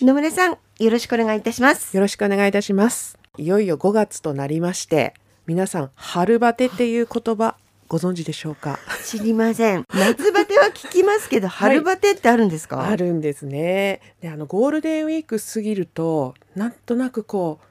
野村さん、よろしくお願いいたします。よろしくお願いいたします。いよいよ5月となりまして、皆さん、春バテっていう言葉ご存知でしょうか？知りません。夏バテは聞きますけど、春バテってあるんですか、あるんですね。で、あの、ゴールデンウィーク過ぎると、なんとなくこう、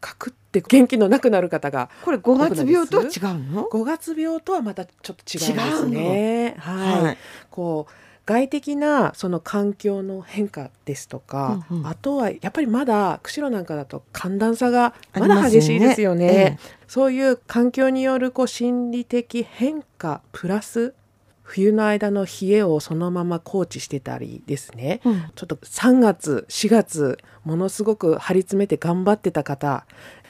かくって元気のなくなる方が、これ5月病とは違うの？5月病とはまたちょっと違うんですね。はい。はいこう外的なその環境の変化ですとか、うんうん。あとはやっぱりまだ釧路なんかだと寒暖差がまだ激しいですよね。ええ。そういう環境によるこう心理的変化プラス冬の間の冷えをそのまま放置してたりですね、うん。ちょっと3月4月ものすごく張り詰めて頑張ってた方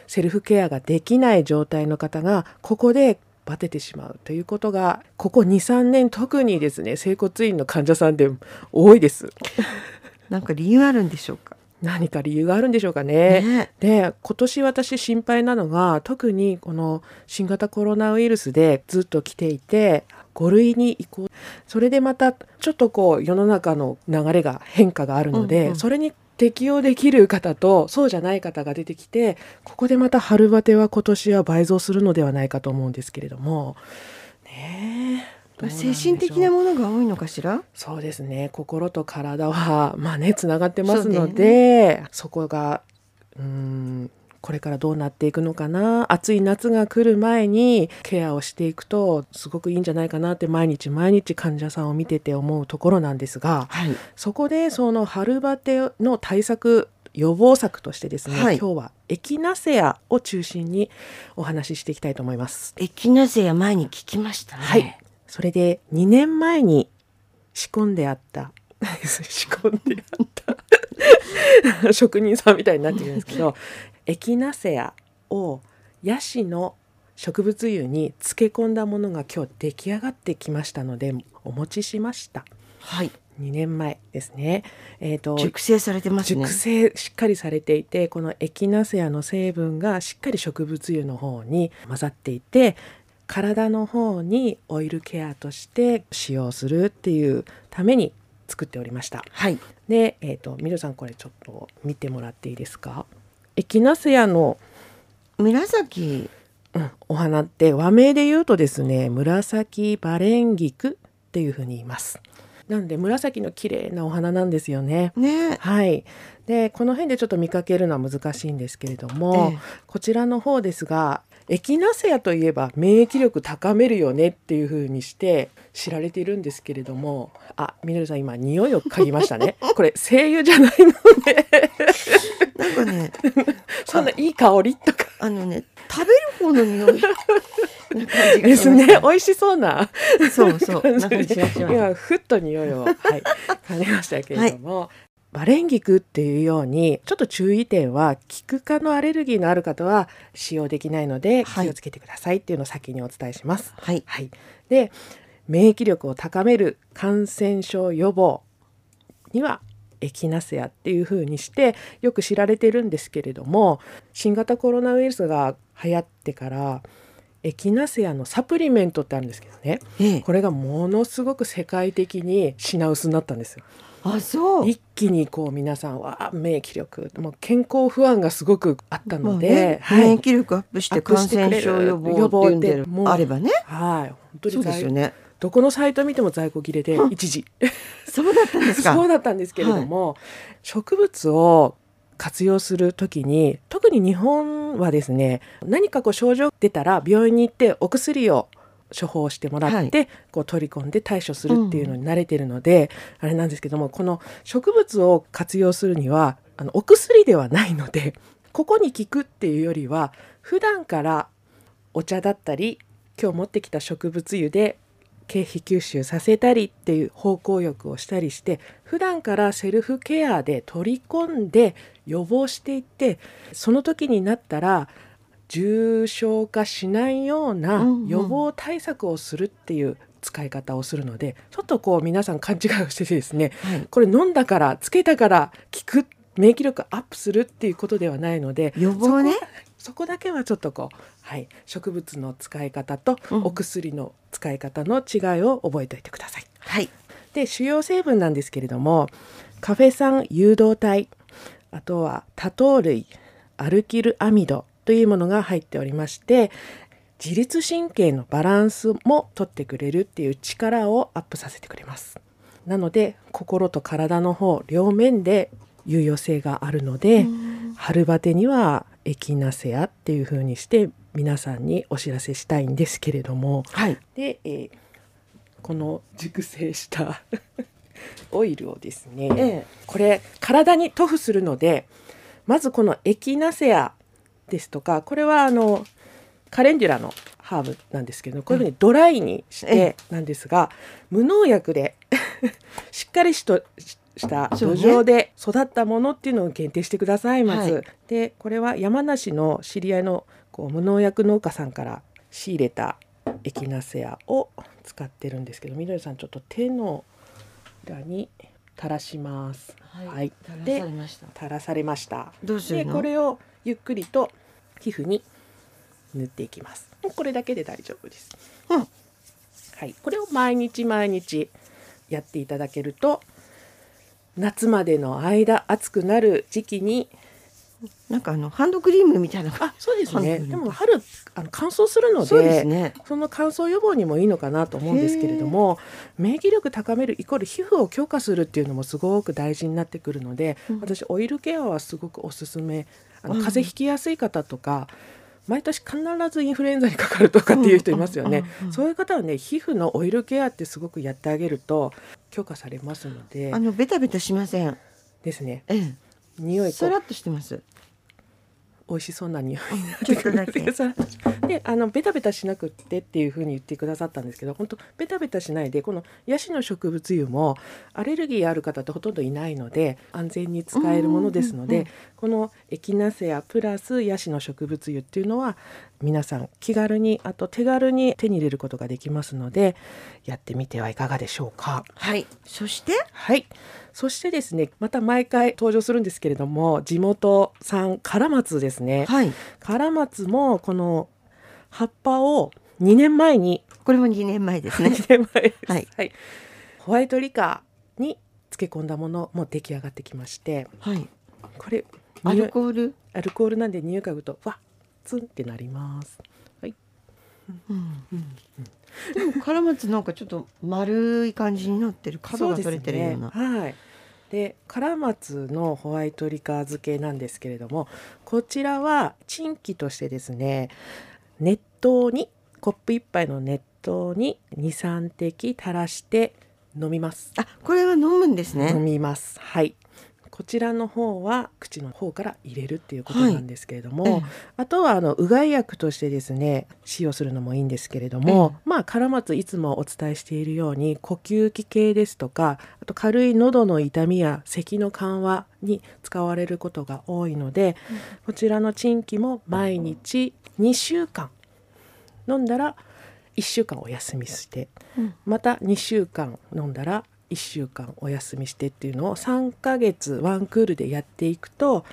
セルフケアができない状態の方がここでバテてしまうということがここ23年特にですね整骨院の患者さんで多いです。なんか理由あるんでしょうか？何か理由があるんでしょうかね。ね。で今年私心配なのが特にこの新型コロナウイルスでずっと来ていて5類に移行。それでまたちょっとこう世の中の流れが変化があるので、うんうん。それに適応できる方とそうじゃない方が出てきてここでまた春バテは今年は倍増するのではないかと思うんですけれども。ね精神的なものが多いのかしら？そうですね。心と体はまあねつながってますのでそ,、こがうーんこれからどうなっていくのかな？暑い夏が来る前にケアをしていくとすごくいいんじゃないかなって毎日毎日患者さんを見てて思うところなんですがはい。そこでその春バテの対策予防策としてですね、はい。今日はエキナセアを中心にお話ししていきたいと思います。エキナセア前に聞きましたね。はい。それで2年前に仕込んであった 仕込んであった。職人さんみたいになってるんですけどエキナセアをヤシの植物油に漬け込んだものが今日出来上がってきましたのでお持ちしました。はい。2年前ですね。えっ、と熟成されてますね。熟成しっかりされていてこのエキナセアの成分がしっかり植物油の方に混ざっていて体の方にオイルケアとして使用するっていうために作っておりました。はい。で、えー、とミルさんこれちょっと見てもらっていいですか？エキナセアの、紫？うんお花って和名で言うとですね紫バレンギクっていうふうに言います。なんで紫の綺麗なお花なんですよね。ねはい、でこの辺でちょっと見かけるのは難しいんですけれども、ええこちらの方ですがエキナセアといえば免疫力高めるよねっていう風にして知られているんですけれどもあみのりさん今匂いを嗅ぎましたね。これ精油じゃないのでなんかね そんないい香りとか。あのね食べる方の匂い。ですね。美味しそうな。たそうそう。今ふっと匂いを、はい、感じましたけれども、バレンギクっていうようにちょっと注意点はキク科のアレルギーのある方は使用できないのではい。気をつけてくださいっていうのを先にお伝えします。はい。はい、で免疫力を高める感染症予防にはエキナセアっていう風にしてよく知られてるんですけれども新型コロナウイルスが流行ってからエキナセアのサプリメントってあるんですけどね。ええ。これがものすごく世界的に品薄になったんですよ。あそう。一気にこう皆さんは免疫力もう健康不安がすごくあったので、まあねはい。免疫力アップして感染症予防っていうんであればね。はい。本当そうですよね。どこのサイト見ても在庫切れで一時。そうだったんですか。そうだったんですけれども、植物を活用する時に特に日本はですね何かこう症状出たら病院に行ってお薬を処方してもらって、こう取り込んで対処するっていうのに慣れてるので、あれなんですけどもこの植物を活用するにはあのお薬ではないので ここに効くっていうよりは普段からお茶だったり今日持ってきた植物油で経費吸収させたりっていう方向浴をしたりして普段からセルフケアで取り込んで予防していってその時になったら重症化しないようなうんうん。予防対策をするっていう使い方をするので、ちょっとこう皆さん勘違いをしててですねはい。これ飲んだからつけたから効く免疫力アップするっていうことではないので予防ねそこだけはちょっとこう、はい、植物の使い方とうん。お薬の使い方の違いを覚えておいてください。はい。で主要成分なんですけれどもカフェ酸誘導体あとは多糖類アルキルアミドというものが入っておりまして自律神経のバランスも取ってくれるっていう力をアップさせてくれます。なので心と体の方両面で有用性があるので春バテにはエキナセアっていう風にして皆さんにお知らせしたいんですけれども、はい。で、えーこの熟成した オイルをですね、ええ。これ体に塗布するのでまずこのエキナセアですとかこれはあのカレンデュラのハーブなんですけどこういうふうにドライにしえてなんですが、無農薬で しっかりしとしした土壌で育ったものっていうのを限定してくださいまず。はいでこれは山梨の知り合いのこう無農薬農家さんから仕入れたエキナセアを使ってるんですけどみどりさんちょっと手の裏に垂らします。はい垂らされました。垂らされました。どうするの？でこれをゆっくりと皮膚に塗っていきます。これだけで大丈夫です。うんはい、これを毎日毎日やっていただけると夏までの間暑くなる時期になんかあのハンドクリームみたいな。あそうですね。でも春あの乾燥するのでね。その乾燥予防にもいいのかなと思うんですけれども免疫力高めるイコール皮膚を強化するっていうのもすごく大事になってくるので、うん。私オイルケアはすごくおすすめ。あのうん。風邪ひきやすい方とか、毎年必ずインフルエンザにかかるとかっていう人いますよね、うんうんうん。そういう方はね皮膚のオイルケアってすごくやってあげると強化されますのであのベタベタしません。ですねええ。匂いさらっとしてます。美味しそうな匂いちょっとだけ。であのベタベタしなくってっていうふうに言ってくださったんですけど本当ベタベタしないでこのヤシの植物油もアレルギーある方ってほとんどいないので安全に使えるものですので、このエキナセアプラスヤシの植物油っていうのは皆さん気軽にあと手軽に手に入れることができますのでやってみてはいかがでしょうか？はい。そして？はい。そしてですね、また毎回登場するんですけれども、地元産カラマツですね。はい。カラマツもこの葉っぱを2年前にこれも2年前ですね。2年前です、はいホワイトリカーに漬け込んだものも出来上がってきましてはい。これアルコール？アルコールなんで匂い嗅ぐとわっツンってなりますはいうんでもカラマツなんかちょっと丸い感じになってる角が取れてるような。そうねはいでカラマツのホワイトリカー漬けなんですけれどもこちらはチンキとしてですね熱湯にコップ一杯の熱湯に23滴垂らして飲みます。あ、これは飲むんです飲ね。みます。はいこちらの方は口の方から入れるっていうことなんですけれども、ええあとはあのうがい薬としてですね使用するのもいいんですけれども、まあカラマツいつもお伝えしているように呼吸器系ですとかあと軽い喉の痛みや咳の緩和に使われることが多いので、こちらのチンキも毎日2週間飲んだら1週間お休みしてうん。また2週間飲んだら1週間お休みしてっていうのを3ヶ月ワンクールでやっていくと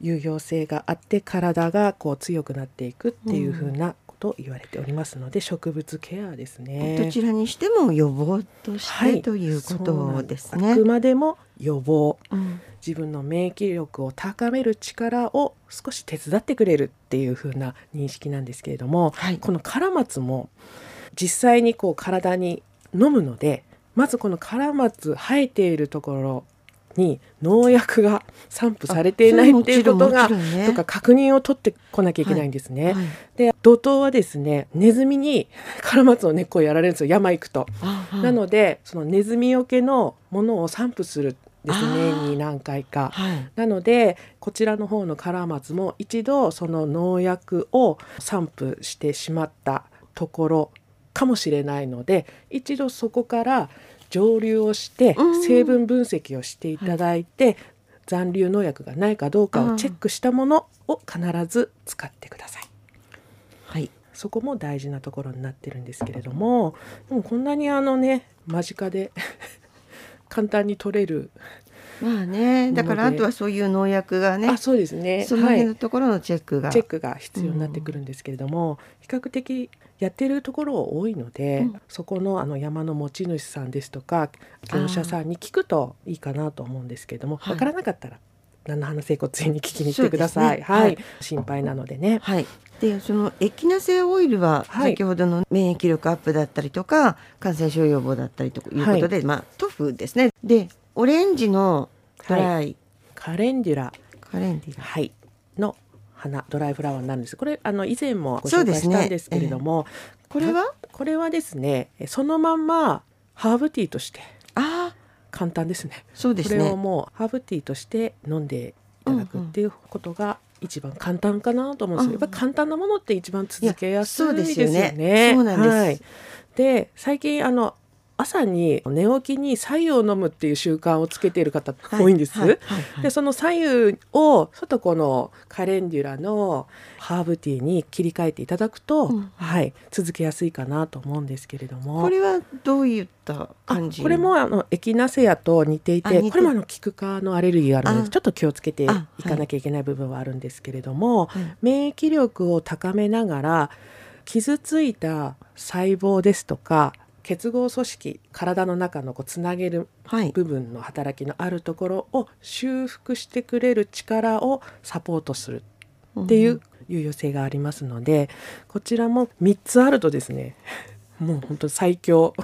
有用性があって体がこう強くなっていくっていうふうなことを言われておりますので、植物ケアですね。どちらにしても予防として、はい。ということですね。あく。までも予防。うん。自分の免疫力を高める力を少し手伝ってくれるっていう風な認識なんですけれども、はい。このカラマツも実際にこう体に飲むのでまずこのカラマツ生えているところに農薬が散布されていないっていうことが、ねとか確認を取ってこなきゃいけないんですね。はいで土塔はですねネズミにカラマツの根っこをやられるんですよ山行くと。あはいなのでそのネズミよけのものを散布するんですあー年に何回か。はいなのでこちらの方のカラマツも一度その農薬を散布してしまったところかもしれないので一度そこから蒸留をしてうん。成分分析をしていただいて、残留農薬がないかどうかをチェックしたものを必ず使ってください。はい。そこも大事なところになってるんですけれどもでもこんなにあのね間近で 簡単に取れる、まあねだからあとはそういう農薬がねあそうですね。そのはい。辺のところのチェックが、チェックが必要になってくるんですけれども、比較的やってるところ多いので、うん。そこのあの山の持ち主さんですとか業者さんに聞くといいかなと思うんですけれどもはい。分からなかったら菜花整骨院に聞きに来てください、ね。はい、はい。心配なのでね。はい。でそのエキナセアオイルははい。先ほどの免疫力アップだったりとか感染症予防だったりということで、まあトフですね。でオレンジのドライ、カレンデュラ。カレンディラ。はい。の花。ドライフラワーになるんです。これあの以前もご紹介したんですけれども、これは？これはですねそのまんまハーブティーとしてああ簡単ですね。そうですね。これを。もうハーブティーとして飲んでいただくっていうことが一番簡単かなと思うんですよ、うんやっぱり簡単なものって一番続けやすいそうですすよね。ね。そうなんです。はい、で最近あの朝に寝起きに白湯を飲むっていう習慣をつけている方多いんです。はい。はい。でその左右をちょっとこのカレンデュラのハーブティーに切り替えていただくと、うん。はい、続けやすいかなと思うんですけれども。これはどういったあ感じ？これもあのエキナセアと似ていててこれもあのキク科のアレルギーがあるのあ。でちょっと気をつけてい。あかなきゃいけない部分はあるんですけれども、はい。免疫力を高めながら傷ついた細胞ですとか結合組織体の中のこうつなげるはい。部分の働きのあるところを修復してくれる力をサポートするっていう有用性がありますのでこちらも3つあるとですね もう本当最強。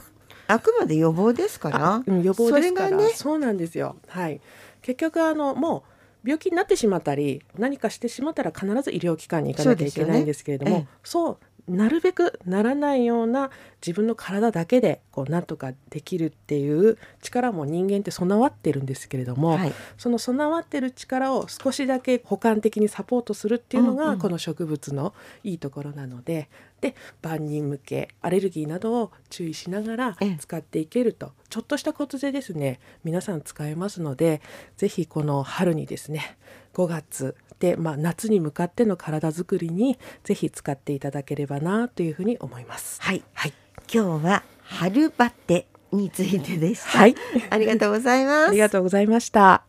あくまで予防ですから。うん予防ですから。そね。そうなんですよ。はい。結局あのもう病気になってしまったり何かしてしまったら必ず医療機関に行かなきゃいけないんですけれどもそうですよね。そう,、なるべくならないような自分の体だけでこうなんとかできるっていう力も人間って備わってるんですけれども、はい。その備わってる力を少しだけ補完的にサポートするっていうのうんうんがこの植物のいいところなので、で万人向けアレルギーなどを注意しながらええ。使っていけると。ちょっとしたことでですね皆さん使えますのでぜひこの春にですね5月で、まあ、夏に向かっての体づくりにぜひ使っていただければなというふうに思います。はい。はい、今日は春バテについてでした。はい、ありがとうございます。ありがとうございました。